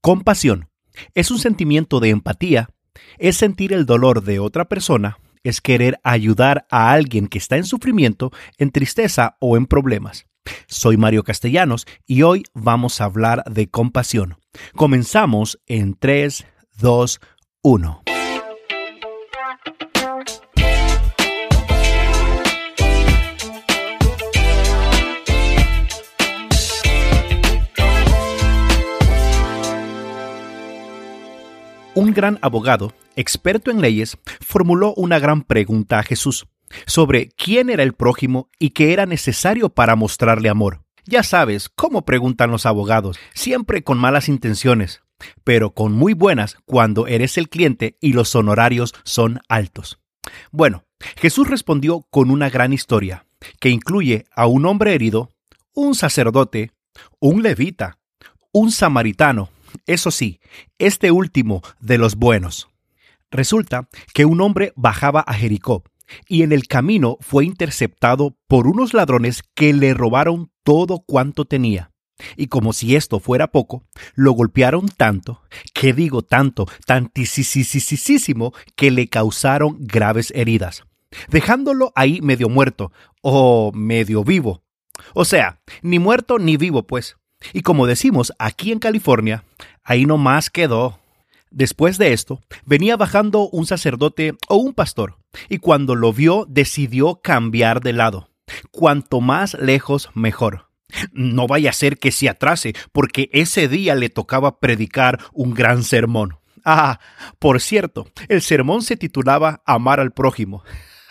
Compasión es un sentimiento de empatía, es sentir el dolor de otra persona, es querer ayudar a alguien que está en sufrimiento, en tristeza o en problemas. Soy Mario Castellanos y hoy vamos a hablar de compasión. Comenzamos en 3, 2, 1. Un gran abogado, experto en leyes, formuló una gran pregunta a Jesús sobre quién era el prójimo y qué era necesario para mostrarle amor. Ya sabes cómo preguntan los abogados, siempre con malas intenciones, pero con muy buenas cuando eres el cliente y los honorarios son altos. Bueno, Jesús respondió con una gran historia, que incluye a un hombre herido, un sacerdote, un levita, un samaritano, eso sí, este último de los buenos. Resulta que un hombre bajaba a Jericó y en el camino fue interceptado por unos ladrones que le robaron todo cuanto tenía. Y como si esto fuera poco, lo golpearon tanto, que digo tanto, tantísimo, que le causaron graves heridas, dejándolo ahí medio muerto o medio vivo. O sea, ni muerto ni vivo, pues. Y como decimos aquí en California, ahí no más quedó. Después de esto, venía bajando un sacerdote o un pastor, y cuando lo vio decidió cambiar de lado. Cuanto más lejos, mejor. No vaya a ser que se atrase, porque ese día le tocaba predicar un gran sermón. Ah, por cierto, el sermón se titulaba Amar al prójimo.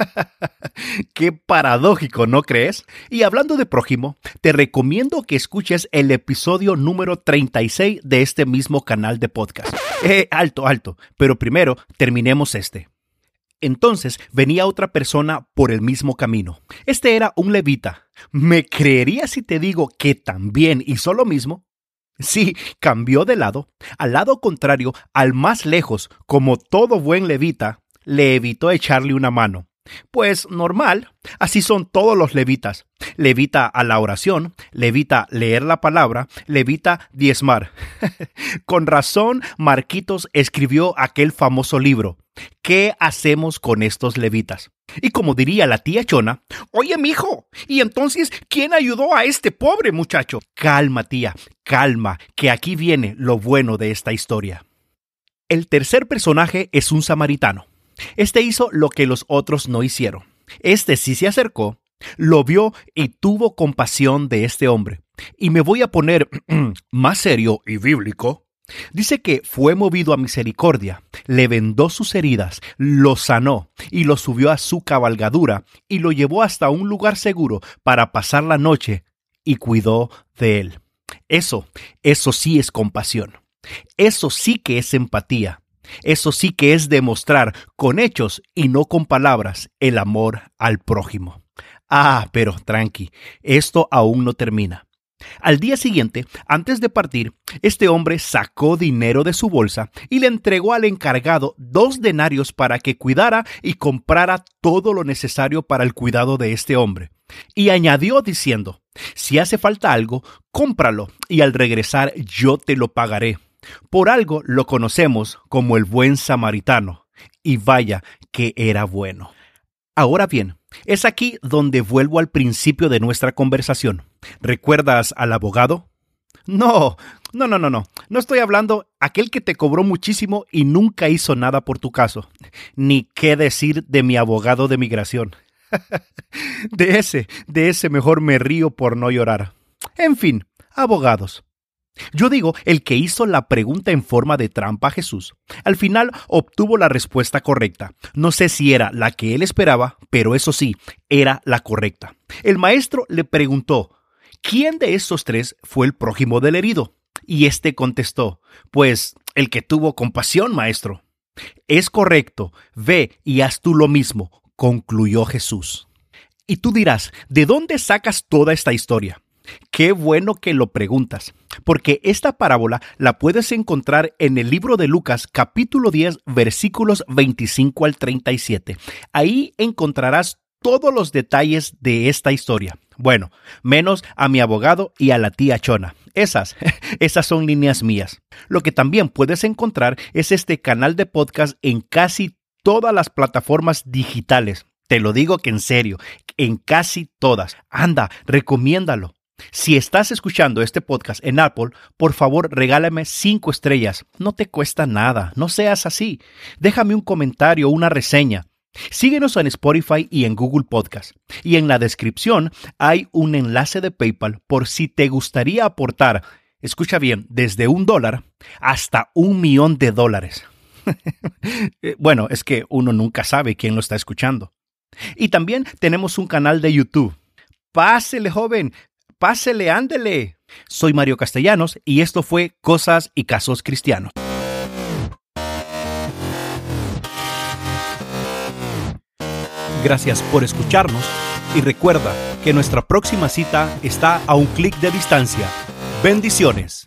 Qué paradójico, ¿no crees? Y hablando de prójimo, te recomiendo que escuches el episodio número 36 de este mismo canal de podcast. Eh, alto, alto, pero primero terminemos este. Entonces venía otra persona por el mismo camino. Este era un levita. ¿Me creerías si te digo que también hizo lo mismo? Sí, cambió de lado, al lado contrario, al más lejos, como todo buen levita, le evitó echarle una mano. Pues normal, así son todos los levitas. Levita a la oración, levita leer la palabra, levita diezmar. con razón, Marquitos escribió aquel famoso libro. ¿Qué hacemos con estos levitas? Y como diría la tía Chona, oye, mijo, ¿y entonces quién ayudó a este pobre muchacho? Calma, tía, calma, que aquí viene lo bueno de esta historia. El tercer personaje es un samaritano. Este hizo lo que los otros no hicieron. Este sí se acercó, lo vio y tuvo compasión de este hombre. Y me voy a poner más serio y bíblico. Dice que fue movido a misericordia, le vendó sus heridas, lo sanó y lo subió a su cabalgadura y lo llevó hasta un lugar seguro para pasar la noche y cuidó de él. Eso, eso sí es compasión. Eso sí que es empatía. Eso sí que es demostrar con hechos y no con palabras el amor al prójimo. Ah, pero tranqui, esto aún no termina. Al día siguiente, antes de partir, este hombre sacó dinero de su bolsa y le entregó al encargado dos denarios para que cuidara y comprara todo lo necesario para el cuidado de este hombre. Y añadió diciendo, si hace falta algo, cómpralo y al regresar yo te lo pagaré. Por algo lo conocemos como el buen samaritano, y vaya que era bueno. Ahora bien, es aquí donde vuelvo al principio de nuestra conversación. ¿Recuerdas al abogado? No, no, no, no, no. No estoy hablando aquel que te cobró muchísimo y nunca hizo nada por tu caso. Ni qué decir de mi abogado de migración. de ese, de ese mejor me río por no llorar. En fin, abogados. Yo digo, el que hizo la pregunta en forma de trampa a Jesús, al final obtuvo la respuesta correcta. No sé si era la que él esperaba, pero eso sí, era la correcta. El maestro le preguntó, ¿quién de estos tres fue el prójimo del herido? Y éste contestó, pues el que tuvo compasión, maestro. Es correcto, ve y haz tú lo mismo, concluyó Jesús. Y tú dirás, ¿de dónde sacas toda esta historia? Qué bueno que lo preguntas, porque esta parábola la puedes encontrar en el libro de Lucas capítulo 10 versículos 25 al 37. Ahí encontrarás todos los detalles de esta historia. Bueno, menos a mi abogado y a la tía Chona. Esas, esas son líneas mías. Lo que también puedes encontrar es este canal de podcast en casi todas las plataformas digitales. Te lo digo que en serio, en casi todas. Anda, recomiéndalo. Si estás escuchando este podcast en Apple, por favor regálame cinco estrellas. No te cuesta nada, no seas así. Déjame un comentario, una reseña. Síguenos en Spotify y en Google Podcast. Y en la descripción hay un enlace de PayPal por si te gustaría aportar, escucha bien, desde un dólar hasta un millón de dólares. Eh, bueno, es que uno nunca sabe quién lo está escuchando. Y también tenemos un canal de YouTube. Pásele, joven, pásele, ándele. Soy Mario Castellanos y esto fue Cosas y Casos Cristianos. Gracias por escucharnos y recuerda que nuestra próxima cita está a un clic de distancia. Bendiciones.